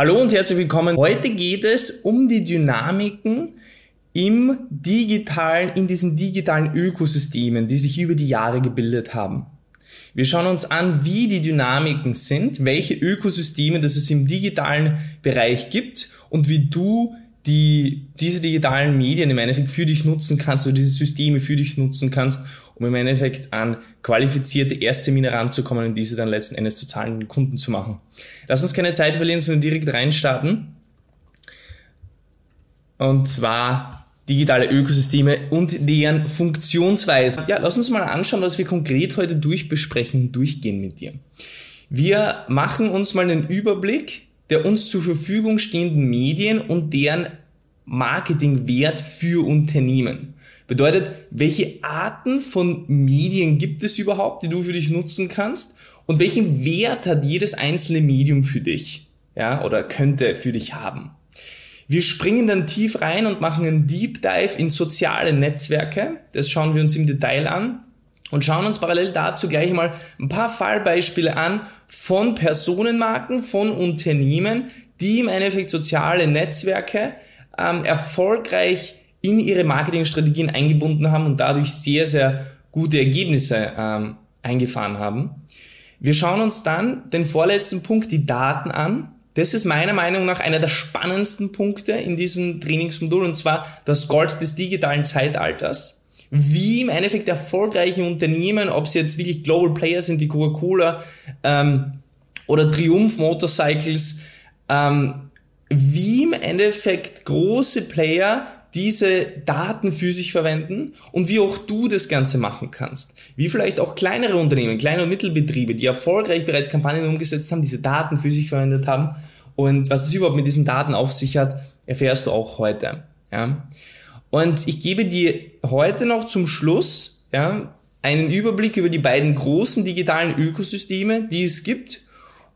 Hallo und herzlich willkommen. Heute geht es um die Dynamiken im digitalen, in diesen digitalen Ökosystemen, die sich über die Jahre gebildet haben. Wir schauen uns an, wie die Dynamiken sind, welche Ökosysteme das es im digitalen Bereich gibt und wie du die, diese digitalen Medien im Endeffekt für dich nutzen kannst oder diese Systeme für dich nutzen kannst, um im Endeffekt an qualifizierte Ersttermine ranzukommen und diese dann letzten Endes zu zahlenden Kunden zu machen. Lass uns keine Zeit verlieren, sondern direkt reinstarten. Und zwar digitale Ökosysteme und deren Funktionsweise. Ja, lass uns mal anschauen, was wir konkret heute durchbesprechen durchgehen mit dir. Wir machen uns mal einen Überblick der uns zur Verfügung stehenden Medien und deren Marketingwert für Unternehmen. Bedeutet, welche Arten von Medien gibt es überhaupt, die du für dich nutzen kannst und welchen Wert hat jedes einzelne Medium für dich, ja, oder könnte für dich haben. Wir springen dann tief rein und machen einen Deep Dive in soziale Netzwerke. Das schauen wir uns im Detail an und schauen uns parallel dazu gleich mal ein paar Fallbeispiele an von Personenmarken, von Unternehmen, die im Endeffekt soziale Netzwerke ähm, erfolgreich in ihre Marketingstrategien eingebunden haben und dadurch sehr, sehr gute Ergebnisse ähm, eingefahren haben. Wir schauen uns dann den vorletzten Punkt, die Daten an. Das ist meiner Meinung nach einer der spannendsten Punkte in diesem Trainingsmodul und zwar das Gold des digitalen Zeitalters wie im Endeffekt erfolgreiche Unternehmen, ob sie jetzt wirklich Global Players sind wie Coca-Cola ähm, oder Triumph Motorcycles, ähm, wie im Endeffekt große Player diese Daten für sich verwenden und wie auch du das Ganze machen kannst. Wie vielleicht auch kleinere Unternehmen, kleine und Mittelbetriebe, die erfolgreich bereits Kampagnen umgesetzt haben, diese Daten für sich verwendet haben und was es überhaupt mit diesen Daten auf sich hat, erfährst du auch heute. Ja? Und ich gebe dir heute noch zum Schluss ja, einen Überblick über die beiden großen digitalen Ökosysteme, die es gibt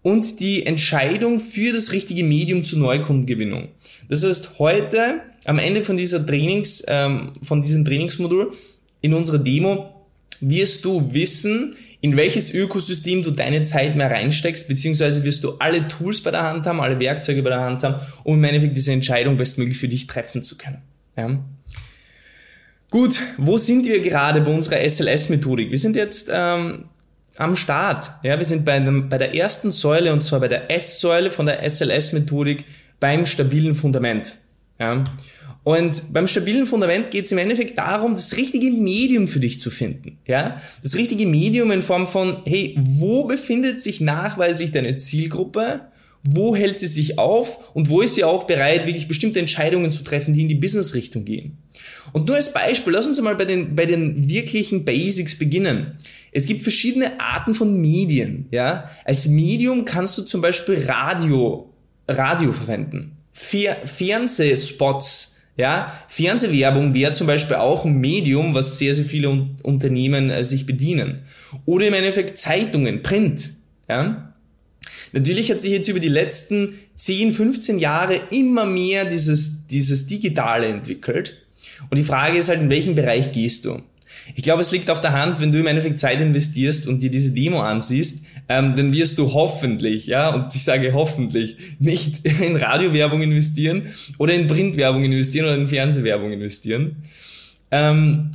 und die Entscheidung für das richtige Medium zur Neukundengewinnung. Das heißt, heute am Ende von dieser Trainings, ähm, von diesem Trainingsmodul in unserer Demo wirst du wissen, in welches Ökosystem du deine Zeit mehr reinsteckst, beziehungsweise wirst du alle Tools bei der Hand haben, alle Werkzeuge bei der Hand haben, um im Endeffekt diese Entscheidung bestmöglich für dich treffen zu können. Ja? Gut, wo sind wir gerade bei unserer SLS-Methodik? Wir sind jetzt ähm, am Start. Ja, wir sind bei, dem, bei der ersten Säule und zwar bei der S-Säule von der SLS-Methodik beim stabilen Fundament. Ja. Und beim stabilen Fundament geht es im Endeffekt darum, das richtige Medium für dich zu finden. Ja? Das richtige Medium in Form von, hey, wo befindet sich nachweislich deine Zielgruppe? Wo hält sie sich auf? Und wo ist sie auch bereit, wirklich bestimmte Entscheidungen zu treffen, die in die Business-Richtung gehen? Und nur als Beispiel, lass uns mal bei den, bei den wirklichen Basics beginnen. Es gibt verschiedene Arten von Medien, ja. Als Medium kannst du zum Beispiel Radio, Radio verwenden. Fer Fernsehspots, ja. Fernsehwerbung wäre zum Beispiel auch ein Medium, was sehr, sehr viele Un Unternehmen äh, sich bedienen. Oder im Endeffekt Zeitungen, Print, ja. Natürlich hat sich jetzt über die letzten 10, 15 Jahre immer mehr dieses, dieses Digitale entwickelt. Und die Frage ist halt, in welchem Bereich gehst du? Ich glaube, es liegt auf der Hand, wenn du im Endeffekt Zeit investierst und dir diese Demo ansiehst, ähm, dann wirst du hoffentlich, ja, und ich sage hoffentlich, nicht in Radiowerbung investieren oder in Printwerbung investieren oder in Fernsehwerbung investieren. Ähm,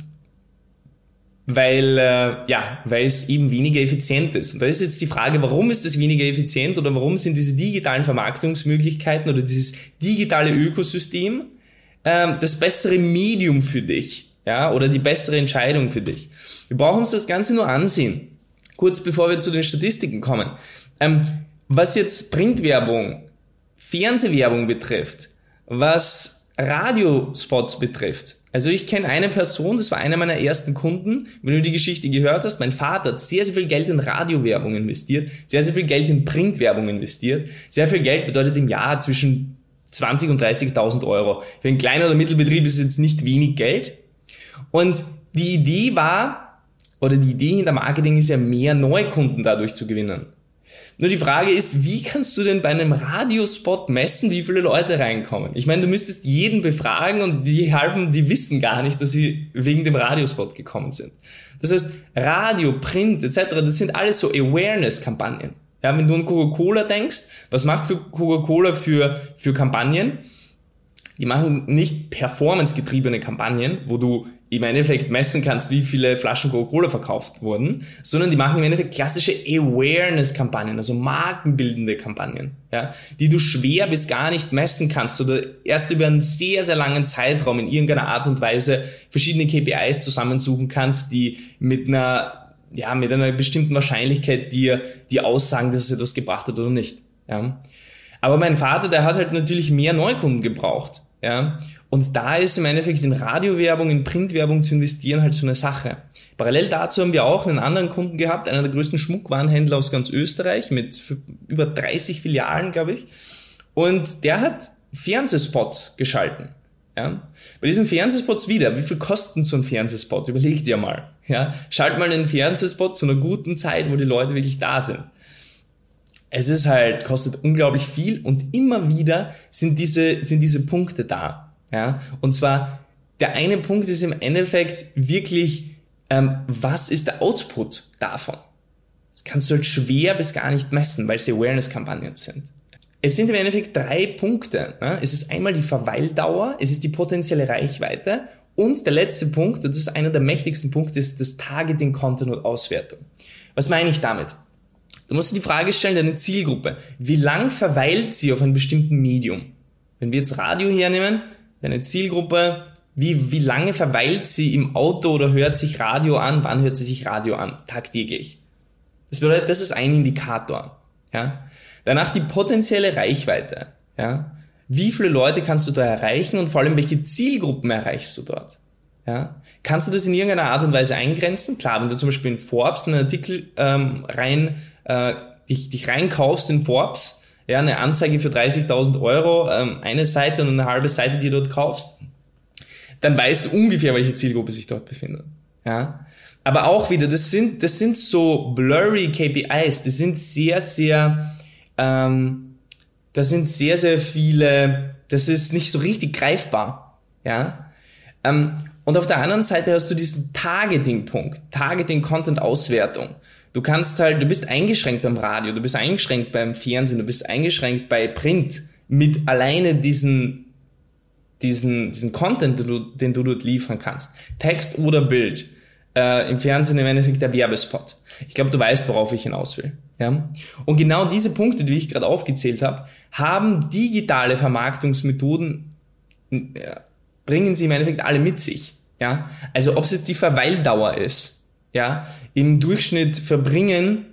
weil äh, ja, weil es eben weniger effizient ist. Und da ist jetzt die Frage, warum ist es weniger effizient oder warum sind diese digitalen Vermarktungsmöglichkeiten oder dieses digitale Ökosystem ähm, das bessere Medium für dich, ja, oder die bessere Entscheidung für dich. Wir brauchen uns das Ganze nur ansehen. Kurz bevor wir zu den Statistiken kommen. Ähm, was jetzt Printwerbung, Fernsehwerbung betrifft, was Radiospots betrifft. Also ich kenne eine Person, das war einer meiner ersten Kunden, wenn du die Geschichte gehört hast, mein Vater hat sehr, sehr viel Geld in Radiowerbung investiert, sehr, sehr viel Geld in Printwerbung investiert. Sehr viel Geld bedeutet im Jahr zwischen 20 und 30.000 Euro. Für einen kleinen oder Mittelbetrieb ist es jetzt nicht wenig Geld. Und die Idee war, oder die Idee hinter Marketing ist ja mehr Neukunden dadurch zu gewinnen. Nur die Frage ist, wie kannst du denn bei einem Radiospot messen, wie viele Leute reinkommen? Ich meine, du müsstest jeden befragen und die halben, die wissen gar nicht, dass sie wegen dem Radiospot gekommen sind. Das heißt, Radio, Print etc., das sind alles so Awareness-Kampagnen. Ja, wenn du an Coca-Cola denkst, was macht für Coca-Cola für, für Kampagnen? Die machen nicht performancegetriebene Kampagnen, wo du im Endeffekt messen kannst, wie viele Flaschen Coca-Cola verkauft wurden, sondern die machen im Endeffekt klassische Awareness-Kampagnen, also markenbildende Kampagnen, ja, die du schwer bis gar nicht messen kannst oder erst über einen sehr, sehr langen Zeitraum in irgendeiner Art und Weise verschiedene KPIs zusammensuchen kannst, die mit einer, ja, mit einer bestimmten Wahrscheinlichkeit dir die aussagen, dass es etwas gebracht hat oder nicht, ja. Aber mein Vater, der hat halt natürlich mehr Neukunden gebraucht. Ja? Und da ist im Endeffekt in Radiowerbung, in Printwerbung zu investieren halt so eine Sache. Parallel dazu haben wir auch einen anderen Kunden gehabt, einer der größten Schmuckwarenhändler aus ganz Österreich mit über 30 Filialen, glaube ich. Und der hat Fernsehspots geschalten. Ja? Bei diesen Fernsehspots wieder, wie viel kostet so ein Fernsehspot? Überleg dir mal. Ja? Schalt mal einen Fernsehspot zu einer guten Zeit, wo die Leute wirklich da sind es ist halt, kostet unglaublich viel und immer wieder sind diese, sind diese Punkte da. Ja? Und zwar, der eine Punkt ist im Endeffekt wirklich, ähm, was ist der Output davon? Das kannst du halt schwer bis gar nicht messen, weil es Awareness-Kampagnen sind. Es sind im Endeffekt drei Punkte. Ne? Es ist einmal die Verweildauer, es ist die potenzielle Reichweite und der letzte Punkt, das ist einer der mächtigsten Punkte, ist das Targeting, Content und Auswertung. Was meine ich damit? Du musst dir die Frage stellen, deine Zielgruppe, wie lang verweilt sie auf einem bestimmten Medium? Wenn wir jetzt Radio hernehmen, deine Zielgruppe, wie, wie lange verweilt sie im Auto oder hört sich Radio an? Wann hört sie sich Radio an? Tagtäglich. Das bedeutet, das ist ein Indikator. Ja? Danach die potenzielle Reichweite. Ja? Wie viele Leute kannst du da erreichen und vor allem welche Zielgruppen erreichst du dort? Ja? Kannst du das in irgendeiner Art und Weise eingrenzen? Klar, wenn du zum Beispiel in Forbes einen Artikel ähm, rein äh, dich, dich reinkaufst in Forbes, ja, eine Anzeige für 30.000 Euro, ähm, eine Seite und eine halbe Seite, die du dort kaufst, dann weißt du ungefähr, welche Zielgruppe sich dort befindet. Ja. Aber auch wieder, das sind, das sind so blurry KPIs, das sind sehr, sehr, ähm, das sind sehr, sehr viele, das ist nicht so richtig greifbar. Ja. Ähm, und auf der anderen Seite hast du diesen Targeting-Punkt, Targeting-Content-Auswertung. Du kannst halt, du bist eingeschränkt beim Radio, du bist eingeschränkt beim Fernsehen, du bist eingeschränkt bei Print mit alleine diesen, diesen, diesen Content, den du, den du dort liefern kannst. Text oder Bild. Äh, Im Fernsehen im Endeffekt der Werbespot. Ich glaube, du weißt, worauf ich hinaus will. Ja? Und genau diese Punkte, die ich gerade aufgezählt habe, haben digitale Vermarktungsmethoden, äh, bringen sie im Endeffekt alle mit sich. Ja? Also ob es jetzt die Verweildauer ist, ja, im Durchschnitt verbringen,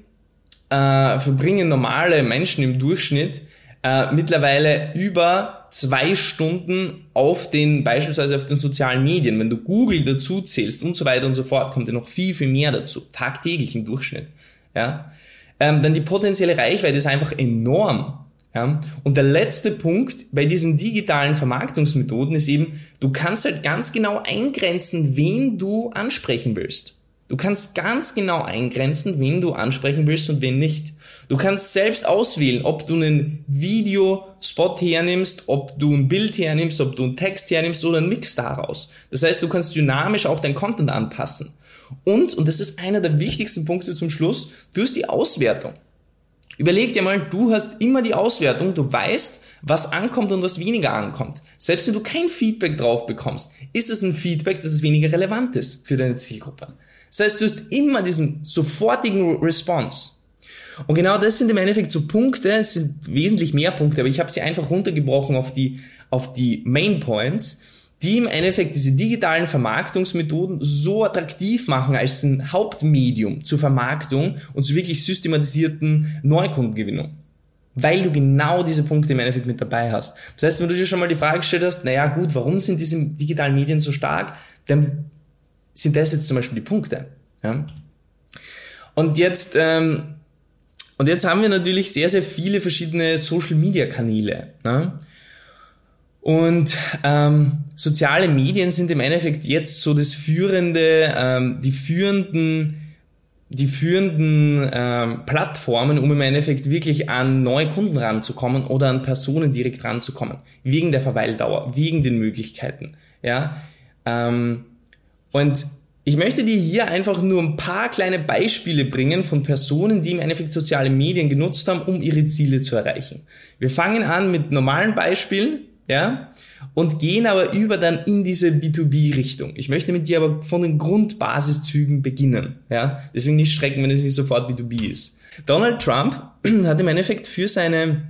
äh, verbringen normale Menschen im Durchschnitt äh, mittlerweile über zwei Stunden auf den, beispielsweise auf den sozialen Medien. Wenn du Google dazu zählst und so weiter und so fort, kommt ja noch viel, viel mehr dazu. Tagtäglich im Durchschnitt. Ja. Ähm, dann die potenzielle Reichweite ist einfach enorm. Ja? Und der letzte Punkt bei diesen digitalen Vermarktungsmethoden ist eben, du kannst halt ganz genau eingrenzen, wen du ansprechen willst. Du kannst ganz genau eingrenzen, wen du ansprechen willst und wen nicht. Du kannst selbst auswählen, ob du einen Videospot hernimmst, ob du ein Bild hernimmst, ob du einen Text hernimmst oder einen Mix daraus. Das heißt, du kannst dynamisch auch dein Content anpassen. Und, und das ist einer der wichtigsten Punkte zum Schluss, du hast die Auswertung. Überleg dir mal, du hast immer die Auswertung, du weißt, was ankommt und was weniger ankommt. Selbst wenn du kein Feedback drauf bekommst, ist es ein Feedback, das es weniger relevant ist für deine Zielgruppe. Das heißt, du hast immer diesen sofortigen Response. Und genau das sind im Endeffekt so Punkte, es sind wesentlich mehr Punkte, aber ich habe sie einfach runtergebrochen auf die, auf die Main Points, die im Endeffekt diese digitalen Vermarktungsmethoden so attraktiv machen als ein Hauptmedium zur Vermarktung und zur wirklich systematisierten Neukundengewinnung. Weil du genau diese Punkte im Endeffekt mit dabei hast. Das heißt, wenn du dir schon mal die Frage gestellt hast, naja gut, warum sind diese digitalen Medien so stark, dann sind das jetzt zum Beispiel die Punkte. Ja? Und jetzt, ähm, und jetzt haben wir natürlich sehr, sehr viele verschiedene Social Media Kanäle. Ne? Und ähm, soziale Medien sind im Endeffekt jetzt so das führende, ähm, die führenden, die führenden ähm, Plattformen, um im Endeffekt wirklich an neue Kunden ranzukommen oder an Personen direkt ranzukommen, wegen der Verweildauer, wegen den Möglichkeiten. Ja, ähm, und Ich möchte dir hier einfach nur ein paar kleine Beispiele bringen von Personen, die im Endeffekt soziale Medien genutzt haben, um ihre Ziele zu erreichen. Wir fangen an mit normalen Beispielen, ja, und gehen aber über dann in diese B2B-Richtung. Ich möchte mit dir aber von den Grundbasiszügen beginnen, ja. Deswegen nicht schrecken, wenn es nicht sofort B2B ist. Donald Trump hat im Endeffekt für seine,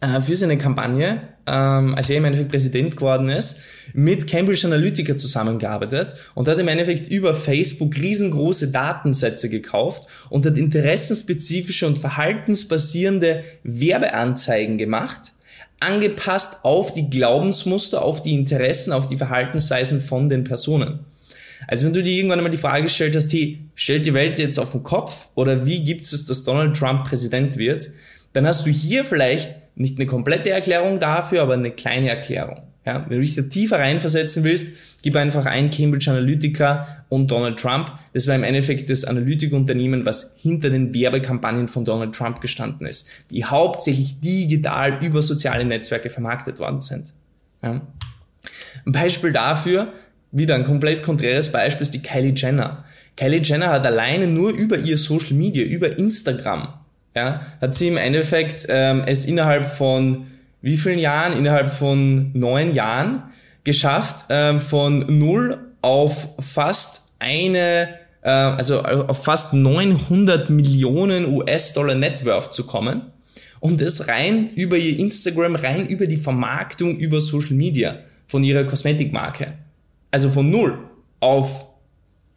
äh, für seine Kampagne ähm, als er im Endeffekt Präsident geworden ist, mit Cambridge Analytica zusammengearbeitet und hat im Endeffekt über Facebook riesengroße Datensätze gekauft und hat interessenspezifische und verhaltensbasierende Werbeanzeigen gemacht, angepasst auf die Glaubensmuster, auf die Interessen, auf die Verhaltensweisen von den Personen. Also wenn du dir irgendwann einmal die Frage gestellt hast, hey, stellt die Welt jetzt auf den Kopf oder wie gibt es, dass Donald Trump Präsident wird, dann hast du hier vielleicht nicht eine komplette Erklärung dafür, aber eine kleine Erklärung. Ja, wenn du dich da tiefer reinversetzen willst, gib einfach ein Cambridge Analytica und Donald Trump. Das war im Endeffekt das Analytikunternehmen, was hinter den Werbekampagnen von Donald Trump gestanden ist, die hauptsächlich digital über soziale Netzwerke vermarktet worden sind. Ja. Ein Beispiel dafür, wieder ein komplett konträres Beispiel, ist die Kylie Jenner. Kylie Jenner hat alleine nur über ihr Social Media, über Instagram, ja, hat sie im Endeffekt ähm, es innerhalb von wie vielen Jahren? Innerhalb von neun Jahren geschafft, ähm, von null auf fast eine, äh, also auf fast 900 Millionen US-Dollar Networth zu kommen. Und das rein über ihr Instagram, rein über die Vermarktung über Social Media von ihrer Kosmetikmarke. Also von null auf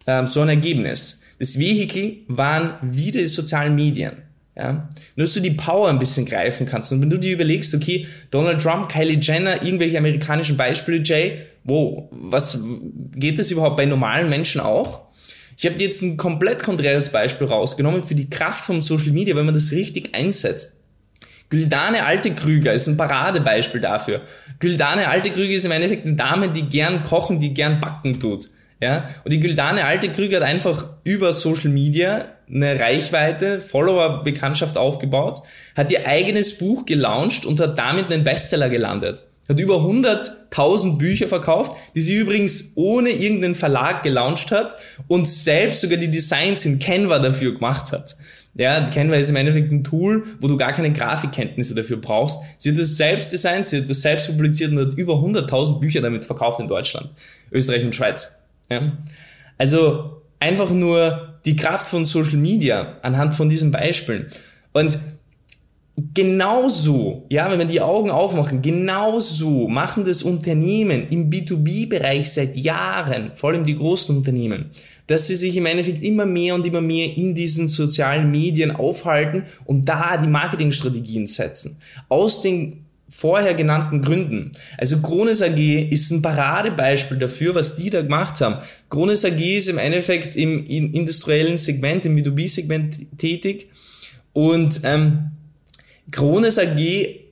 ähm, so ein Ergebnis. Das Vehikel waren wieder die sozialen Medien. Ja? Nur, dass du die Power ein bisschen greifen kannst. Und wenn du dir überlegst, okay, Donald Trump, Kylie Jenner, irgendwelche amerikanischen Beispiele, Jay, wo, was geht das überhaupt bei normalen Menschen auch? Ich habe dir jetzt ein komplett konträres Beispiel rausgenommen für die Kraft vom Social Media, wenn man das richtig einsetzt. Güldane Alte Krüger ist ein Paradebeispiel dafür. Güldane Alte Krüger ist im Endeffekt eine Dame, die gern kochen, die gern backen tut. Ja? Und die Güldane Alte Krüger hat einfach über Social Media eine Reichweite, Follower-Bekanntschaft aufgebaut, hat ihr eigenes Buch gelauncht und hat damit einen Bestseller gelandet. Hat über 100.000 Bücher verkauft, die sie übrigens ohne irgendeinen Verlag gelauncht hat und selbst sogar die Designs in Canva dafür gemacht hat. Ja, Canva ist im Endeffekt ein Tool, wo du gar keine Grafikkenntnisse dafür brauchst. Sie hat das selbst designt, sie hat das selbst publiziert und hat über 100.000 Bücher damit verkauft in Deutschland, Österreich und Schweiz. Ja? Also einfach nur die Kraft von Social Media anhand von diesen Beispielen. Und genauso, ja, wenn wir die Augen aufmachen, genauso machen das Unternehmen im B2B-Bereich seit Jahren, vor allem die großen Unternehmen, dass sie sich im Endeffekt immer mehr und immer mehr in diesen sozialen Medien aufhalten und da die Marketingstrategien setzen. Aus den vorher genannten Gründen. Also Krones AG ist ein Paradebeispiel dafür, was die da gemacht haben. Krones AG ist im Endeffekt im, im industriellen Segment, im B2B-Segment tätig und ähm, Krones AG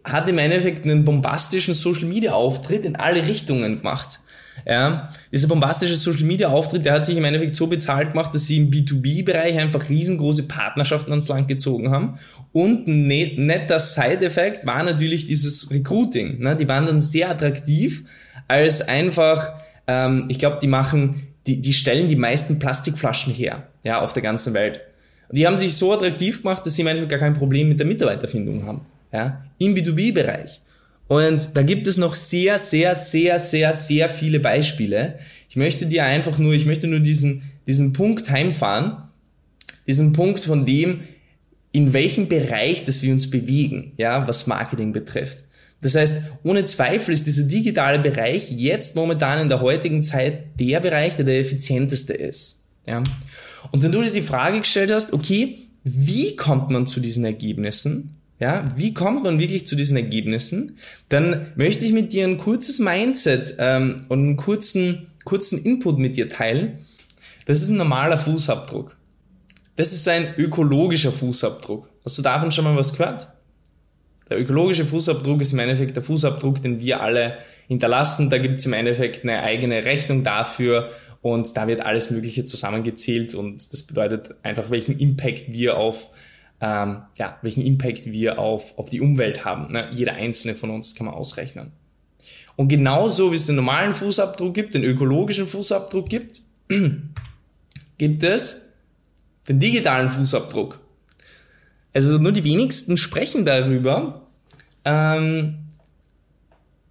hat im Endeffekt einen bombastischen Social-Media-Auftritt in alle Richtungen gemacht. Ja, dieser bombastische Social Media Auftritt, der hat sich im Endeffekt so bezahlt gemacht, dass sie im B2B-Bereich einfach riesengroße Partnerschaften ans Land gezogen haben. Und ein netter Side-Effekt war natürlich dieses Recruiting. Ne? Die waren dann sehr attraktiv, als einfach, ähm, ich glaube, die machen, die, die stellen die meisten Plastikflaschen her, ja, auf der ganzen Welt. Und die haben sich so attraktiv gemacht, dass sie im Endeffekt gar kein Problem mit der Mitarbeiterfindung haben. Ja, im B2B-Bereich. Und da gibt es noch sehr, sehr, sehr, sehr, sehr viele Beispiele. Ich möchte dir einfach nur, ich möchte nur diesen, diesen Punkt heimfahren, diesen Punkt von dem, in welchem Bereich, dass wir uns bewegen, ja, was Marketing betrifft. Das heißt, ohne Zweifel ist dieser digitale Bereich jetzt momentan in der heutigen Zeit der Bereich, der der effizienteste ist. Ja. Und wenn du dir die Frage gestellt hast, okay, wie kommt man zu diesen Ergebnissen? Ja, wie kommt man wirklich zu diesen Ergebnissen? Dann möchte ich mit dir ein kurzes Mindset ähm, und einen kurzen, kurzen Input mit dir teilen. Das ist ein normaler Fußabdruck. Das ist ein ökologischer Fußabdruck. Hast du davon schon mal was gehört? Der ökologische Fußabdruck ist im Endeffekt der Fußabdruck, den wir alle hinterlassen. Da gibt es im Endeffekt eine eigene Rechnung dafür und da wird alles Mögliche zusammengezählt und das bedeutet einfach, welchen Impact wir auf ähm, ja, welchen Impact wir auf, auf die Umwelt haben. Ne? Jeder einzelne von uns kann man ausrechnen. Und genauso wie es den normalen Fußabdruck gibt, den ökologischen Fußabdruck gibt, gibt es den digitalen Fußabdruck. Also nur die wenigsten sprechen darüber. Ähm,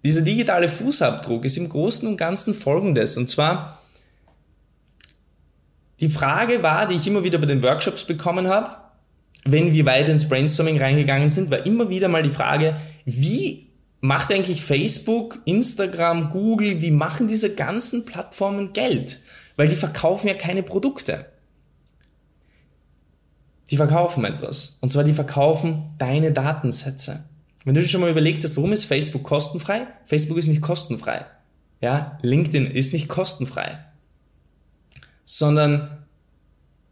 dieser digitale Fußabdruck ist im Großen und Ganzen folgendes. Und zwar, die Frage war, die ich immer wieder bei den Workshops bekommen habe, wenn wir weiter ins Brainstorming reingegangen sind, war immer wieder mal die Frage, wie macht eigentlich Facebook, Instagram, Google, wie machen diese ganzen Plattformen Geld? Weil die verkaufen ja keine Produkte. Die verkaufen etwas. Und zwar die verkaufen deine Datensätze. Wenn du dir schon mal überlegt hast, warum ist Facebook kostenfrei? Facebook ist nicht kostenfrei. Ja, LinkedIn ist nicht kostenfrei. Sondern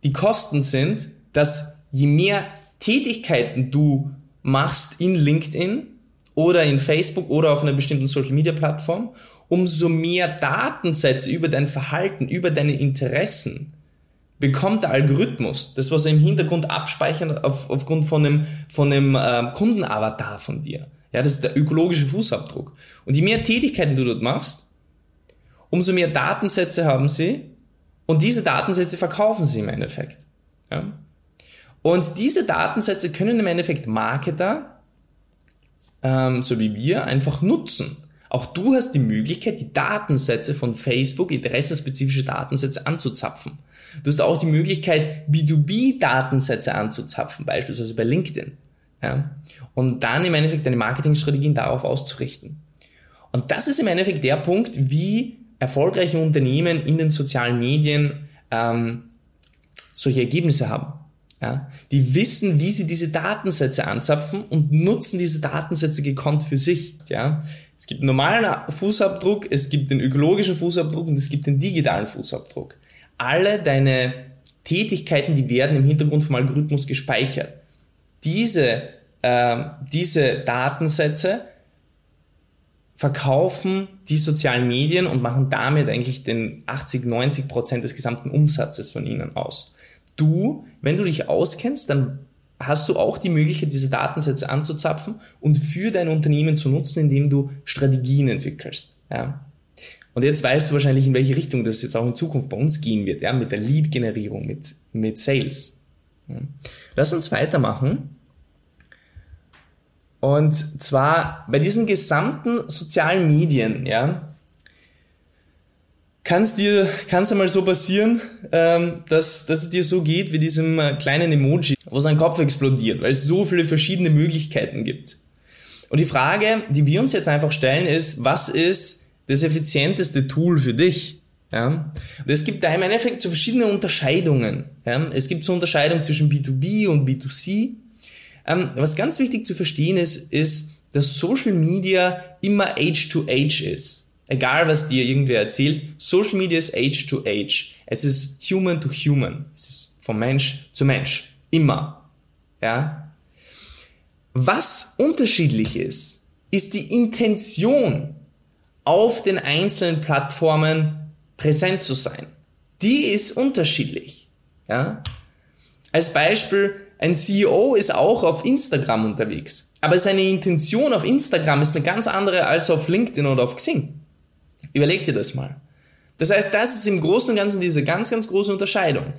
die Kosten sind, dass je mehr Tätigkeiten du machst in LinkedIn oder in Facebook oder auf einer bestimmten Social Media Plattform, umso mehr Datensätze über dein Verhalten, über deine Interessen bekommt der Algorithmus, das was er im Hintergrund abspeichert auf, aufgrund von einem, von einem äh, Kundenavatar von dir. Ja, das ist der ökologische Fußabdruck. Und je mehr Tätigkeiten du dort machst, umso mehr Datensätze haben sie und diese Datensätze verkaufen sie im Endeffekt. Ja? Und diese Datensätze können im Endeffekt Marketer, ähm, so wie wir, einfach nutzen. Auch du hast die Möglichkeit, die Datensätze von Facebook, interessensspezifische Datensätze anzuzapfen. Du hast auch die Möglichkeit, B2B-Datensätze anzuzapfen, beispielsweise bei LinkedIn. Ja? Und dann im Endeffekt deine Marketingstrategien darauf auszurichten. Und das ist im Endeffekt der Punkt, wie erfolgreiche Unternehmen in den sozialen Medien ähm, solche Ergebnisse haben. Ja? Die wissen, wie sie diese Datensätze anzapfen und nutzen diese Datensätze gekonnt für sich. Ja? Es gibt einen normalen Fußabdruck, es gibt den ökologischen Fußabdruck und es gibt den digitalen Fußabdruck. Alle deine Tätigkeiten, die werden im Hintergrund vom Algorithmus gespeichert. Diese, äh, diese Datensätze verkaufen die sozialen Medien und machen damit eigentlich den 80, 90 Prozent des gesamten Umsatzes von ihnen aus. Du, wenn du dich auskennst, dann hast du auch die Möglichkeit, diese Datensätze anzuzapfen und für dein Unternehmen zu nutzen, indem du Strategien entwickelst. Ja. Und jetzt weißt du wahrscheinlich, in welche Richtung das jetzt auch in Zukunft bei uns gehen wird, ja, mit der Lead-Generierung, mit, mit Sales. Lass uns weitermachen. Und zwar bei diesen gesamten sozialen Medien, ja, kann es dir, kann's einmal so passieren, ähm, dass, dass es dir so geht wie diesem äh, kleinen Emoji, wo sein Kopf explodiert, weil es so viele verschiedene Möglichkeiten gibt. Und die Frage, die wir uns jetzt einfach stellen, ist, was ist das effizienteste Tool für dich? Ja? Und es gibt da im Endeffekt so verschiedene Unterscheidungen. Ja? Es gibt so Unterscheidungen zwischen B2B und B2C. Ähm, was ganz wichtig zu verstehen ist, ist, dass Social Media immer Age to Age ist. Egal, was dir irgendwer erzählt, Social Media ist Age to Age. Es ist Human to Human. Es ist vom Mensch zu Mensch. Immer. Ja? Was unterschiedlich ist, ist die Intention, auf den einzelnen Plattformen präsent zu sein. Die ist unterschiedlich. Ja? Als Beispiel, ein CEO ist auch auf Instagram unterwegs, aber seine Intention auf Instagram ist eine ganz andere als auf LinkedIn oder auf Xing. Überleg dir das mal. Das heißt, das ist im Großen und Ganzen diese ganz, ganz große Unterscheidung.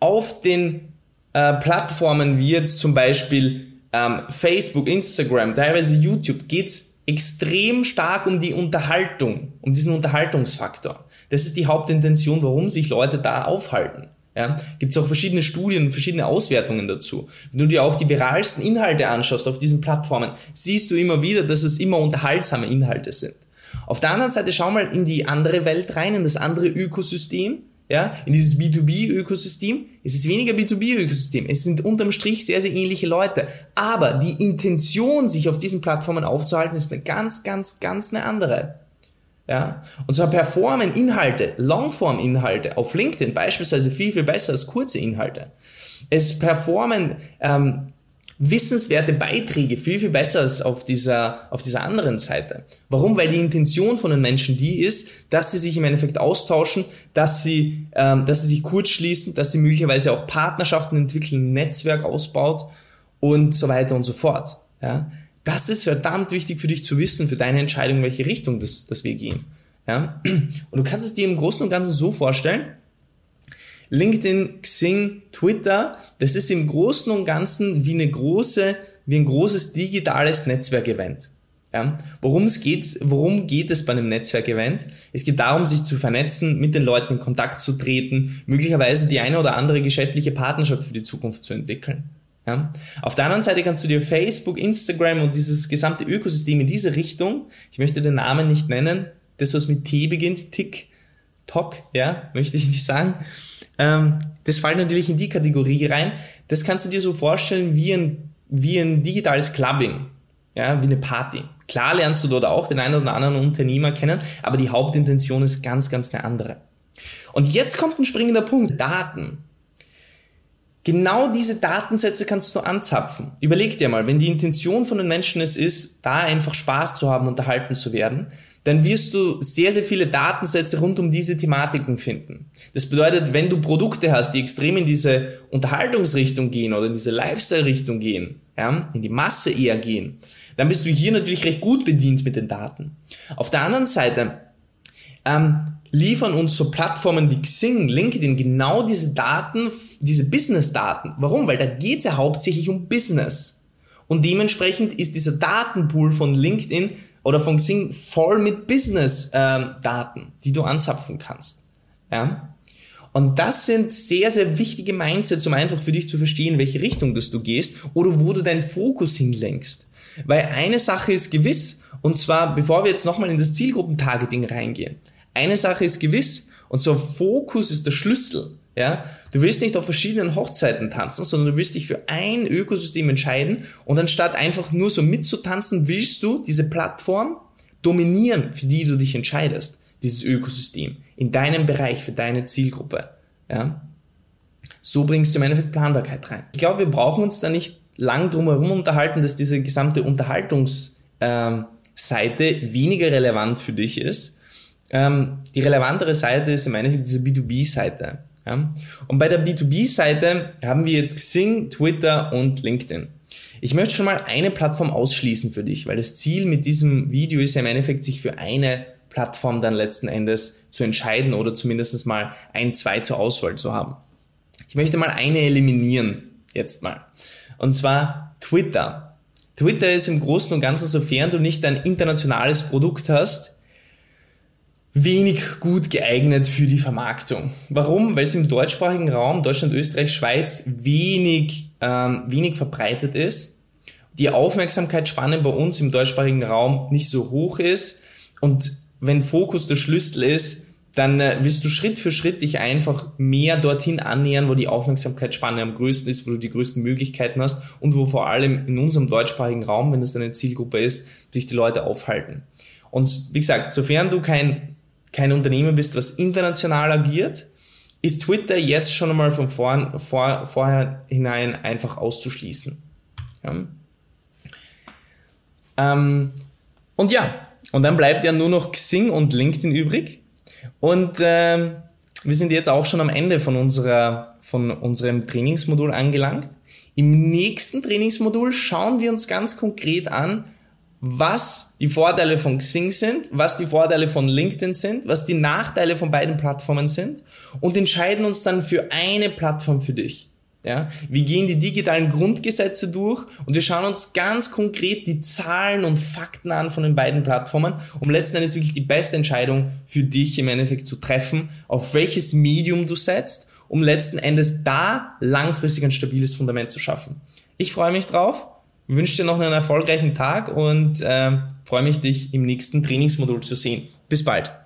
Auf den äh, Plattformen wie jetzt zum Beispiel ähm, Facebook, Instagram, teilweise YouTube geht's extrem stark um die Unterhaltung, um diesen Unterhaltungsfaktor. Das ist die Hauptintention, warum sich Leute da aufhalten. Ja, Gibt es auch verschiedene Studien, verschiedene Auswertungen dazu. Wenn du dir auch die viralsten Inhalte anschaust auf diesen Plattformen, siehst du immer wieder, dass es immer unterhaltsame Inhalte sind. Auf der anderen Seite schau mal in die andere Welt rein, in das andere Ökosystem, ja, in dieses B2B-Ökosystem. Es ist weniger B2B-Ökosystem. Es sind unterm Strich sehr, sehr ähnliche Leute. Aber die Intention, sich auf diesen Plattformen aufzuhalten, ist eine ganz, ganz, ganz eine andere. Ja, und zwar performen Inhalte, Longform-Inhalte auf LinkedIn beispielsweise viel, viel besser als kurze Inhalte. Es performen ähm, wissenswerte Beiträge viel, viel besser als auf dieser, auf dieser anderen Seite. Warum? Weil die Intention von den Menschen die ist, dass sie sich im Endeffekt austauschen, dass sie, ähm, dass sie sich kurz schließen, dass sie möglicherweise auch Partnerschaften entwickeln, Netzwerk ausbaut und so weiter und so fort. Ja? Das ist verdammt wichtig für dich zu wissen, für deine Entscheidung, welche Richtung das, das wir gehen. Ja? Und du kannst es dir im Großen und Ganzen so vorstellen, LinkedIn, Xing, Twitter, das ist im Großen und Ganzen wie eine große, wie ein großes digitales Netzwerkevent. Ja, worum es geht, worum geht es bei einem Netzwerkevent? Es geht darum, sich zu vernetzen, mit den Leuten in Kontakt zu treten, möglicherweise die eine oder andere geschäftliche Partnerschaft für die Zukunft zu entwickeln. Ja? Auf der anderen Seite kannst du dir Facebook, Instagram und dieses gesamte Ökosystem in diese Richtung, ich möchte den Namen nicht nennen, das was mit T beginnt, Tick, Tock, ja, möchte ich nicht sagen, ähm, das fällt natürlich in die Kategorie rein. Das kannst du dir so vorstellen wie ein, wie ein digitales Clubbing, ja, wie eine Party. Klar lernst du dort auch den einen oder anderen Unternehmer kennen, aber die Hauptintention ist ganz, ganz eine andere. Und jetzt kommt ein springender Punkt, Daten. Genau diese Datensätze kannst du anzapfen. Überleg dir mal, wenn die Intention von den Menschen es ist, da einfach Spaß zu haben, unterhalten zu werden, dann wirst du sehr, sehr viele Datensätze rund um diese Thematiken finden. Das bedeutet, wenn du Produkte hast, die extrem in diese Unterhaltungsrichtung gehen oder in diese Lifestyle-Richtung gehen, ja, in die Masse eher gehen, dann bist du hier natürlich recht gut bedient mit den Daten. Auf der anderen Seite ähm, liefern uns so Plattformen wie Xing, LinkedIn genau diese Daten, diese Business-Daten. Warum? Weil da geht es ja hauptsächlich um Business. Und dementsprechend ist dieser Datenpool von LinkedIn oder von Xing voll mit Business-Daten, ähm, die du anzapfen kannst. Ja? Und das sind sehr, sehr wichtige Mindsets, um einfach für dich zu verstehen, welche Richtung das du gehst oder wo du deinen Fokus hinlenkst. Weil eine Sache ist gewiss, und zwar, bevor wir jetzt nochmal in das Zielgruppentargeting reingehen, eine Sache ist gewiss, und zwar Fokus ist der Schlüssel. Ja, du willst nicht auf verschiedenen Hochzeiten tanzen, sondern du willst dich für ein Ökosystem entscheiden und anstatt einfach nur so mitzutanzen, willst du diese Plattform dominieren, für die du dich entscheidest, dieses Ökosystem in deinem Bereich, für deine Zielgruppe. Ja, so bringst du im Endeffekt Planbarkeit rein. Ich glaube, wir brauchen uns da nicht lang drum herum unterhalten, dass diese gesamte Unterhaltungsseite ähm, weniger relevant für dich ist. Ähm, die relevantere Seite ist im Endeffekt diese B2B-Seite. Ja? Und bei der B2B-Seite haben wir jetzt Xing, Twitter und LinkedIn. Ich möchte schon mal eine Plattform ausschließen für dich, weil das Ziel mit diesem Video ist ja im Endeffekt, sich für eine Plattform dann letzten Endes zu entscheiden oder zumindest mal ein, zwei zur Auswahl zu haben. Ich möchte mal eine eliminieren, jetzt mal. Und zwar Twitter. Twitter ist im Großen und Ganzen, sofern du nicht ein internationales Produkt hast, wenig gut geeignet für die Vermarktung. Warum? Weil es im deutschsprachigen Raum, Deutschland, Österreich, Schweiz, wenig, ähm, wenig verbreitet ist. Die Aufmerksamkeitsspanne bei uns im deutschsprachigen Raum nicht so hoch ist. Und wenn Fokus der Schlüssel ist, dann äh, wirst du Schritt für Schritt dich einfach mehr dorthin annähern, wo die Aufmerksamkeitsspanne am größten ist, wo du die größten Möglichkeiten hast und wo vor allem in unserem deutschsprachigen Raum, wenn es deine Zielgruppe ist, sich die Leute aufhalten. Und wie gesagt, sofern du kein, kein Unternehmen bist, was international agiert, ist Twitter jetzt schon einmal von vor, vor, vorher hinein einfach auszuschließen. Ja. Ähm, und ja, und dann bleibt ja nur noch Xing und LinkedIn übrig. Und ähm, wir sind jetzt auch schon am Ende von, unserer, von unserem Trainingsmodul angelangt. Im nächsten Trainingsmodul schauen wir uns ganz konkret an, was die Vorteile von Xing sind, was die Vorteile von LinkedIn sind, was die Nachteile von beiden Plattformen sind und entscheiden uns dann für eine Plattform für dich. Ja, wir gehen die digitalen Grundgesetze durch und wir schauen uns ganz konkret die Zahlen und Fakten an von den beiden Plattformen, um letzten Endes wirklich die beste Entscheidung für dich im Endeffekt zu treffen, auf welches Medium du setzt, um letzten Endes da langfristig ein stabiles Fundament zu schaffen. Ich freue mich drauf, wünsche dir noch einen erfolgreichen Tag und äh, freue mich, dich im nächsten Trainingsmodul zu sehen. Bis bald.